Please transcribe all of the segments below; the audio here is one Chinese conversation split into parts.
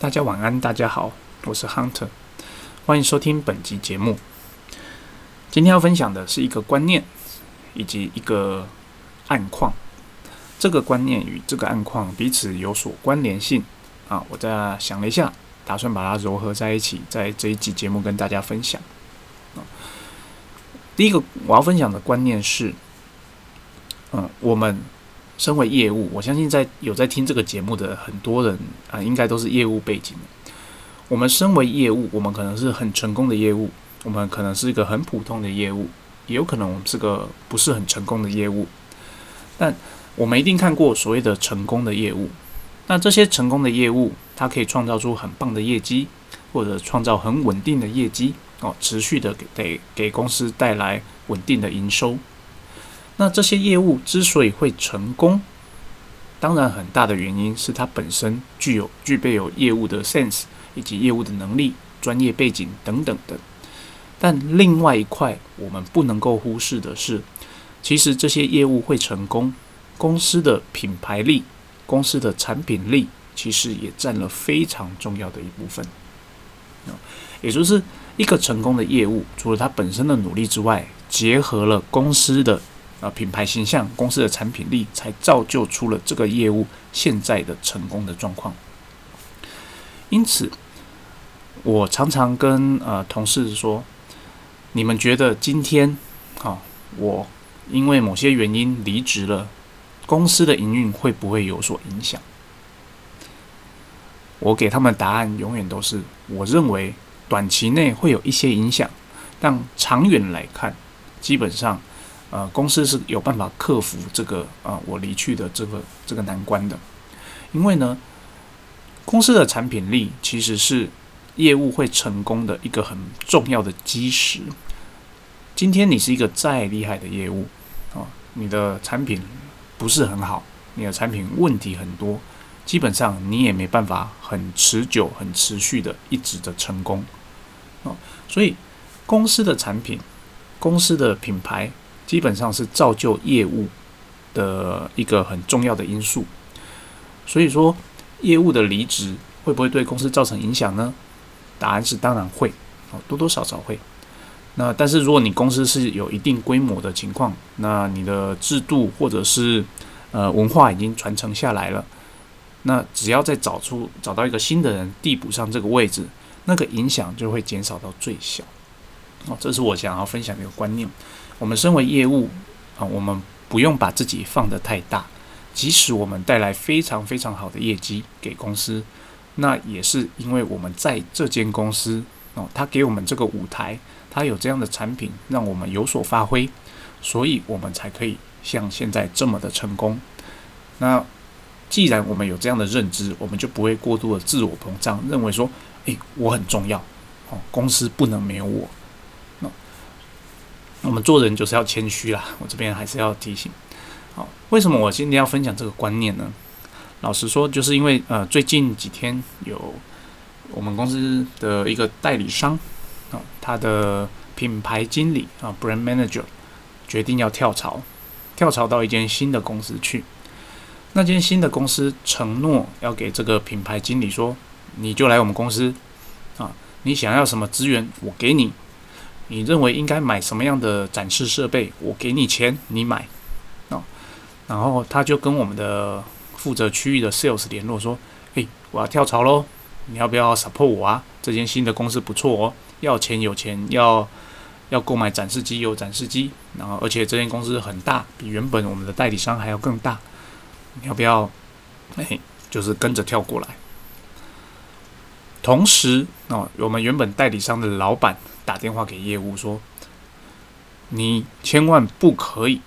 大家晚安，大家好，我是 Hunter，欢迎收听本集节目。今天要分享的是一个观念以及一个暗况。这个观念与这个暗况彼此有所关联性啊！我在想了一下，打算把它糅合在一起，在这一集节目跟大家分享。第一个我要分享的观念是，嗯，我们。身为业务，我相信在有在听这个节目的很多人啊，应该都是业务背景我们身为业务，我们可能是很成功的业务，我们可能是一个很普通的业务，也有可能我们是个不是很成功的业务。但我们一定看过所谓的成功的业务。那这些成功的业务，它可以创造出很棒的业绩，或者创造很稳定的业绩哦，持续的给给给公司带来稳定的营收。那这些业务之所以会成功，当然很大的原因是它本身具有具备有业务的 sense 以及业务的能力、专业背景等等的。但另外一块我们不能够忽视的是，其实这些业务会成功，公司的品牌力、公司的产品力，其实也占了非常重要的一部分。也就是一个成功的业务，除了它本身的努力之外，结合了公司的。啊，品牌形象、公司的产品力，才造就出了这个业务现在的成功的状况。因此，我常常跟呃同事说：“你们觉得今天，啊，我因为某些原因离职了，公司的营运会不会有所影响？”我给他们答案永远都是：我认为短期内会有一些影响，但长远来看，基本上。呃，公司是有办法克服这个啊，我离去的这个这个难关的，因为呢，公司的产品力其实是业务会成功的一个很重要的基石。今天你是一个再厉害的业务啊，你的产品不是很好，你的产品问题很多，基本上你也没办法很持久、很持续的一直的成功啊。所以，公司的产品、公司的品牌。基本上是造就业务的一个很重要的因素，所以说业务的离职会不会对公司造成影响呢？答案是当然会，哦，多多少少会。那但是如果你公司是有一定规模的情况，那你的制度或者是呃文化已经传承下来了，那只要再找出找到一个新的人递补上这个位置，那个影响就会减少到最小。哦，这是我想要分享的一个观念。我们身为业务啊，我们不用把自己放得太大。即使我们带来非常非常好的业绩给公司，那也是因为我们在这间公司哦，他给我们这个舞台，他有这样的产品让我们有所发挥，所以我们才可以像现在这么的成功。那既然我们有这样的认知，我们就不会过度的自我膨胀，认为说，诶，我很重要哦，公司不能没有我。我们做人就是要谦虚啦，我这边还是要提醒。好，为什么我今天要分享这个观念呢？老实说，就是因为呃，最近几天有我们公司的一个代理商啊，他的品牌经理啊，brand manager 决定要跳槽，跳槽到一间新的公司去。那间新的公司承诺要给这个品牌经理说，你就来我们公司啊，你想要什么资源，我给你。你认为应该买什么样的展示设备？我给你钱，你买，哦，然后他就跟我们的负责区域的 sales 联络说：“诶，我要跳槽喽，你要不要 support 我啊？这间新的公司不错哦，要钱有钱，要要购买展示机有展示机，然后而且这间公司很大，比原本我们的代理商还要更大，你要不要？诶，就是跟着跳过来。同时，哦，我们原本代理商的老板。”打电话给业务说：“你千万不可以，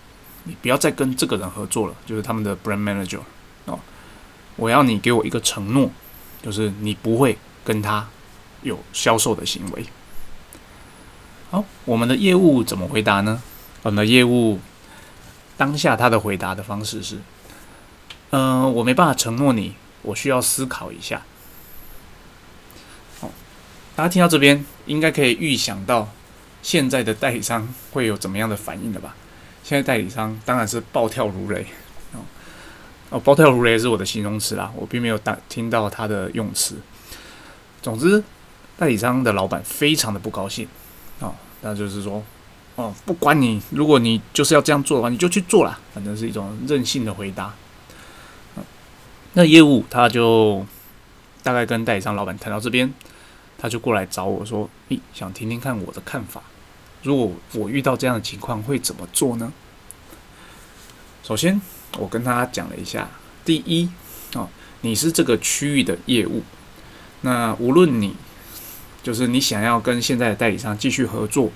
你不要再跟这个人合作了，就是他们的 brand manager 哦。我要你给我一个承诺，就是你不会跟他有销售的行为。”好，我们的业务怎么回答呢？我们的业务当下他的回答的方式是：“嗯，我没办法承诺你，我需要思考一下。”大家听到这边，应该可以预想到现在的代理商会有怎么样的反应了吧？现在代理商当然是暴跳如雷哦，哦，暴跳如雷是我的形容词啦，我并没有打听到他的用词。总之，代理商的老板非常的不高兴哦，那就是说，哦，不管你，如果你就是要这样做的话，你就去做了，反正是一种任性的回答。那业务他就大概跟代理商老板谈到这边，他就过来找我说：“咦，想听听看我的看法，如果我遇到这样的情况会怎么做呢？”首先，我跟他讲了一下，第一，哦，你是这个区域的业务。那无论你就是你想要跟现在的代理商继续合作，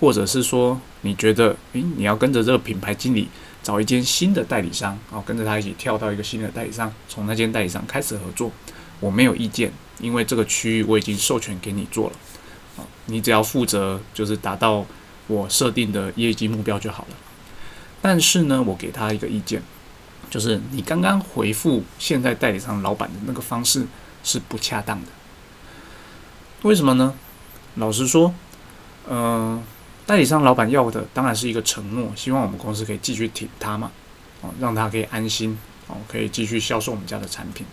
或者是说你觉得，诶，你要跟着这个品牌经理找一间新的代理商，哦，跟着他一起跳到一个新的代理商，从那间代理商开始合作，我没有意见，因为这个区域我已经授权给你做了，啊，你只要负责就是达到我设定的业绩目标就好了。但是呢，我给他一个意见，就是你刚刚回复现在代理商老板的那个方式。是不恰当的，为什么呢？老实说，嗯，代理商老板要的当然是一个承诺，希望我们公司可以继续挺他嘛，哦，让他可以安心，哦，可以继续销售我们家的产品。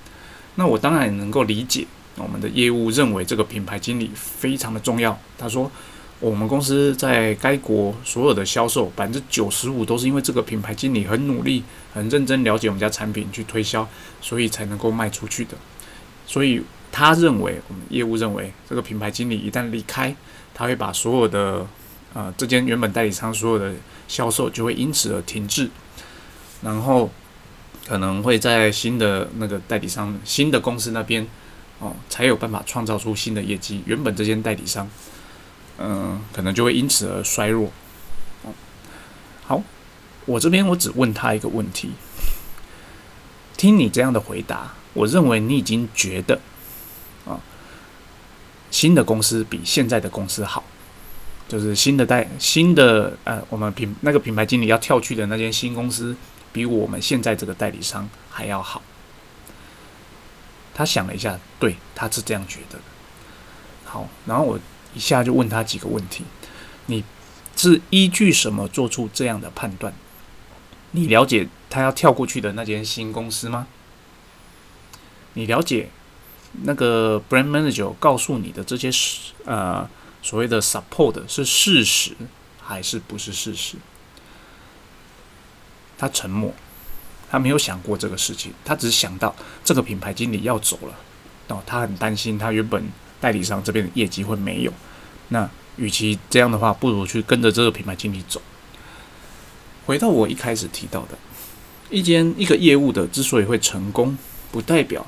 那我当然也能够理解，我们的业务认为这个品牌经理非常的重要。他说，我们公司在该国所有的销售百分之九十五都是因为这个品牌经理很努力、很认真了解我们家产品去推销，所以才能够卖出去的。所以他认为，我们业务认为，这个品牌经理一旦离开，他会把所有的呃这间原本代理商所有的销售就会因此而停滞，然后可能会在新的那个代理商、新的公司那边哦，才有办法创造出新的业绩。原本这间代理商，嗯，可能就会因此而衰弱。好，我这边我只问他一个问题，听你这样的回答。我认为你已经觉得，啊，新的公司比现在的公司好，就是新的代新的呃，我们品那个品牌经理要跳去的那间新公司，比我们现在这个代理商还要好。他想了一下，对，他是这样觉得。好，然后我一下就问他几个问题：你是依据什么做出这样的判断？你了解他要跳过去的那间新公司吗？你了解那个 brand manager 告诉你的这些事，呃，所谓的 support 是事实还是不是事实？他沉默，他没有想过这个事情，他只是想到这个品牌经理要走了，哦，他很担心他原本代理商这边的业绩会没有。那与其这样的话，不如去跟着这个品牌经理走。回到我一开始提到的，一间一个业务的之所以会成功，不代表。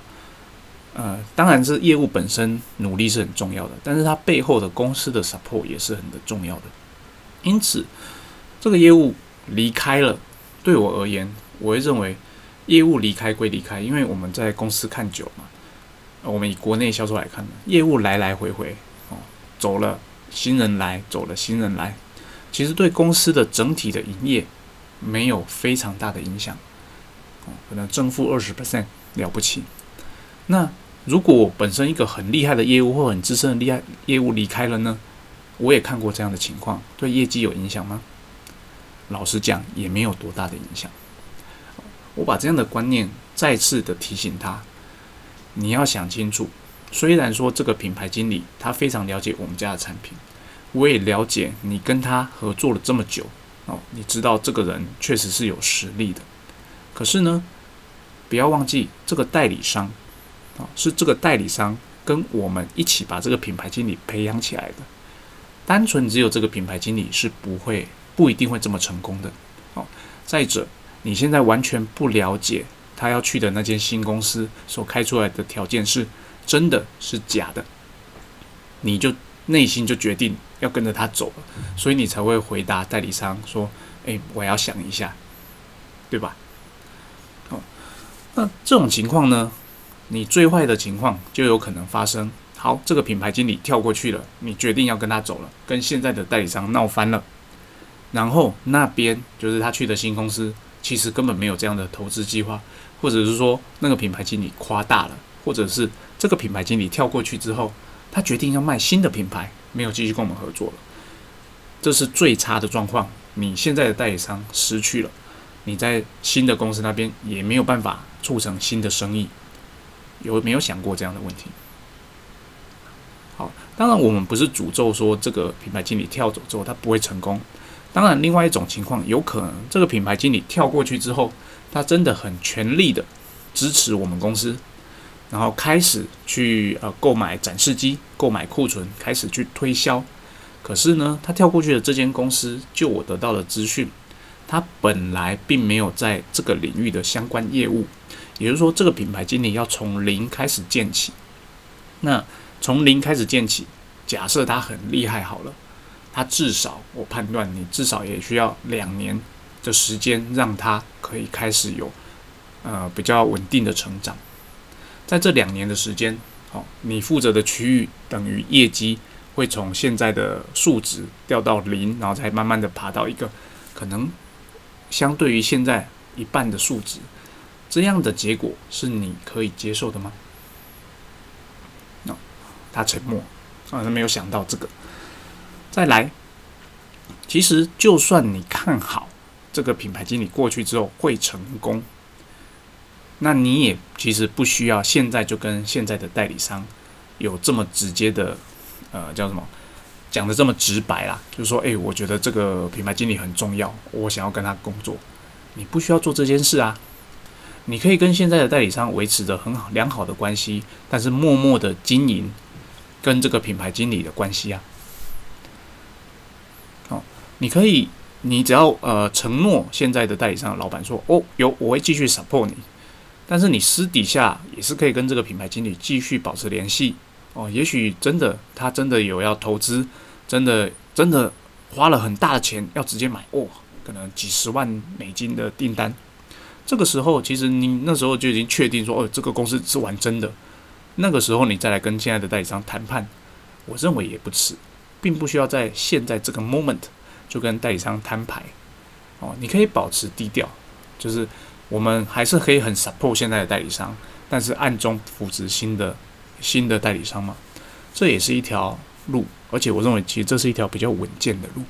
呃，当然是业务本身努力是很重要的，但是它背后的公司的 support 也是很的重要的。因此，这个业务离开了，对我而言，我会认为业务离开归离开，因为我们在公司看久嘛，我们以国内销售来看，业务来来回回哦，走了新人来，走了新人来，其实对公司的整体的营业没有非常大的影响，哦，可能正负二十 percent 了不起，那。如果本身一个很厉害的业务或很资深的厉害业务离开了呢？我也看过这样的情况，对业绩有影响吗？老实讲，也没有多大的影响。我把这样的观念再次的提醒他，你要想清楚。虽然说这个品牌经理他非常了解我们家的产品，我也了解你跟他合作了这么久哦，你知道这个人确实是有实力的。可是呢，不要忘记这个代理商。啊是这个代理商跟我们一起把这个品牌经理培养起来的。单纯只有这个品牌经理是不会、不一定会这么成功的。哦，再者，你现在完全不了解他要去的那间新公司所开出来的条件是真的是假的，你就内心就决定要跟着他走了，所以你才会回答代理商说：“诶，我要想一下，对吧？”哦，那这种情况呢？你最坏的情况就有可能发生。好，这个品牌经理跳过去了，你决定要跟他走了，跟现在的代理商闹翻了。然后那边就是他去的新公司，其实根本没有这样的投资计划，或者是说那个品牌经理夸大了，或者是这个品牌经理跳过去之后，他决定要卖新的品牌，没有继续跟我们合作了。这是最差的状况。你现在的代理商失去了，你在新的公司那边也没有办法促成新的生意。有没有想过这样的问题？好，当然我们不是诅咒说这个品牌经理跳走之后他不会成功。当然，另外一种情况有可能这个品牌经理跳过去之后，他真的很全力的支持我们公司，然后开始去呃购买展示机、购买库存，开始去推销。可是呢，他跳过去的这间公司，就我得到的资讯，他本来并没有在这个领域的相关业务，也就是说，这个品牌经理要从零开始建起。那从零开始建起，假设他很厉害好了，他至少我判断你至少也需要两年的时间，让他可以开始有呃比较稳定的成长。在这两年的时间，好，你负责的区域等于业绩会从现在的数值掉到零，然后才慢慢的爬到一个可能相对于现在一半的数值，这样的结果是你可以接受的吗？那他沉默，啊，他没有想到这个。再来，其实就算你看好这个品牌经理过去之后会成功，那你也其实不需要现在就跟现在的代理商有这么直接的，呃，叫什么，讲的这么直白啦，就是说，诶，我觉得这个品牌经理很重要，我想要跟他工作，你不需要做这件事啊。你可以跟现在的代理商维持着很好良好的关系，但是默默的经营。跟这个品牌经理的关系啊，你可以，你只要呃承诺现在的代理商老板说，哦，有我会继续 support 你，但是你私底下也是可以跟这个品牌经理继续保持联系哦。也许真的他真的有要投资，真的真的花了很大的钱要直接买哦，可能几十万美金的订单，这个时候其实你那时候就已经确定说，哦，这个公司是玩真的。那个时候你再来跟现在的代理商谈判，我认为也不迟，并不需要在现在这个 moment 就跟代理商摊牌哦。你可以保持低调，就是我们还是可以很 support 现在的代理商，但是暗中扶持新的新的代理商嘛，这也是一条路，而且我认为其实这是一条比较稳健的路。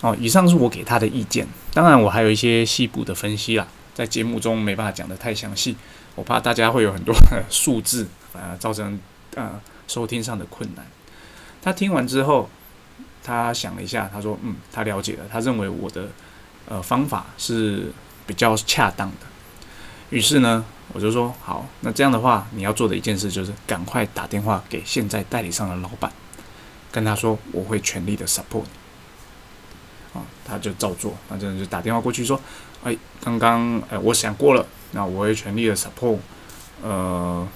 哦，以上是我给他的意见，当然我还有一些细部的分析啦，在节目中没办法讲得太详细。我怕大家会有很多 数字，反而造成呃收听上的困难。他听完之后，他想了一下，他说：“嗯，他了解了，他认为我的呃方法是比较恰当的。”于是呢，我就说：“好，那这样的话，你要做的一件事就是赶快打电话给现在代理商的老板，跟他说我会全力的 support 你。”啊，他就照做，那这样就打电话过去说：“哎，刚刚哎，我想过了。”那我会全力的 support，呃，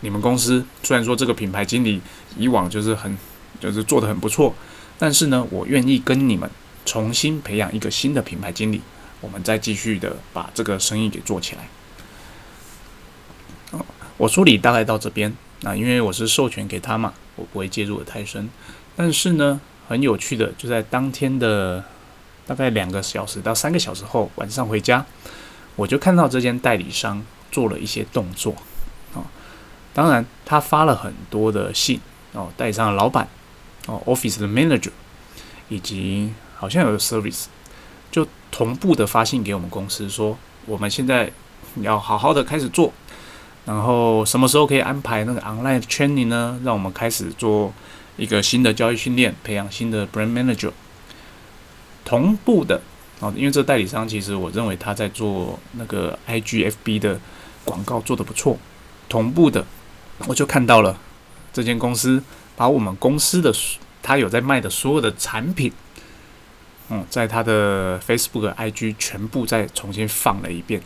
你们公司虽然说这个品牌经理以往就是很就是做的很不错，但是呢，我愿意跟你们重新培养一个新的品牌经理，我们再继续的把这个生意给做起来。我梳理大概到这边，那因为我是授权给他嘛，我不会介入的太深。但是呢，很有趣的，就在当天的大概两个小时到三个小时后，晚上回家。我就看到这间代理商做了一些动作，哦，当然他发了很多的信哦，代理商的老板哦，office 的 manager，以及好像有 service，就同步的发信给我们公司说，我们现在要好好的开始做，然后什么时候可以安排那个 online training 呢？让我们开始做一个新的交易训练，培养新的 brand manager，同步的。哦，因为这代理商其实我认为他在做那个 IGFB 的广告做的不错，同步的我就看到了这间公司把我们公司的他有在卖的所有的产品，嗯，在他的 Facebook、IG 全部再重新放了一遍，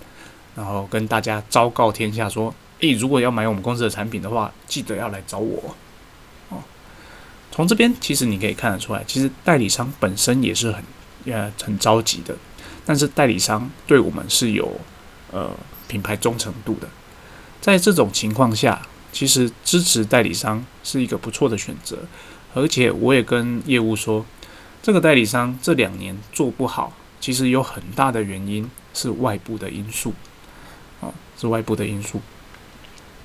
然后跟大家昭告天下说：诶，如果要买我们公司的产品的话，记得要来找我。哦，从这边其实你可以看得出来，其实代理商本身也是很。也很着急的，但是代理商对我们是有呃品牌忠诚度的，在这种情况下，其实支持代理商是一个不错的选择，而且我也跟业务说，这个代理商这两年做不好，其实有很大的原因是外部的因素，啊，是外部的因素。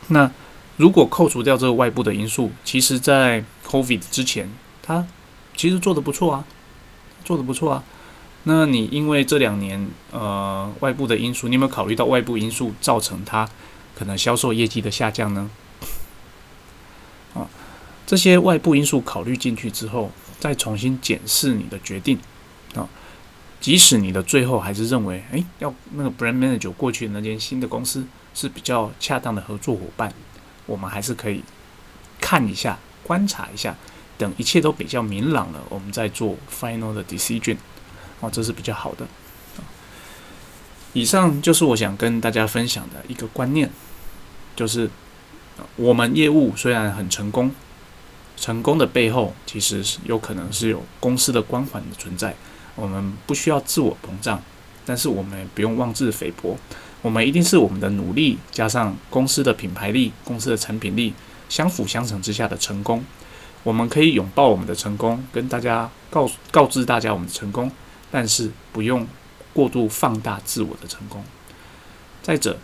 那如果扣除掉这个外部的因素，其实在 COVID 之前，他其实做的不错啊。做的不错啊，那你因为这两年呃外部的因素，你有没有考虑到外部因素造成它可能销售业绩的下降呢？这些外部因素考虑进去之后，再重新检视你的决定啊。即使你的最后还是认为，诶，要那个 brand manager 过去那间新的公司是比较恰当的合作伙伴，我们还是可以看一下、观察一下，等一切都比较明朗了，我们再做 final 的 decision，啊，这是比较好的。以上就是我想跟大家分享的一个观念，就是我们业务虽然很成功，成功的背后其实是有可能是有公司的光环的存在。我们不需要自我膨胀，但是我们不用妄自菲薄。我们一定是我们的努力加上公司的品牌力、公司的产品力相辅相成之下的成功。我们可以拥抱我们的成功，跟大家告告知大家我们的成功，但是不用过度放大自我的成功。再者，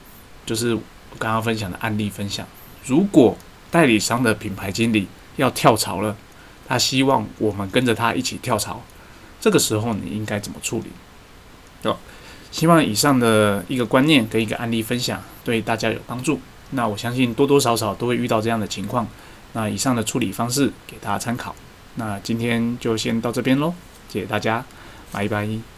就是我刚刚分享的案例分享：如果代理商的品牌经理要跳槽了，他希望我们跟着他一起跳槽。这个时候你应该怎么处理？哦，希望以上的一个观念跟一个案例分享对大家有帮助。那我相信多多少少都会遇到这样的情况。那以上的处理方式给大家参考。那今天就先到这边喽，谢谢大家，拜拜。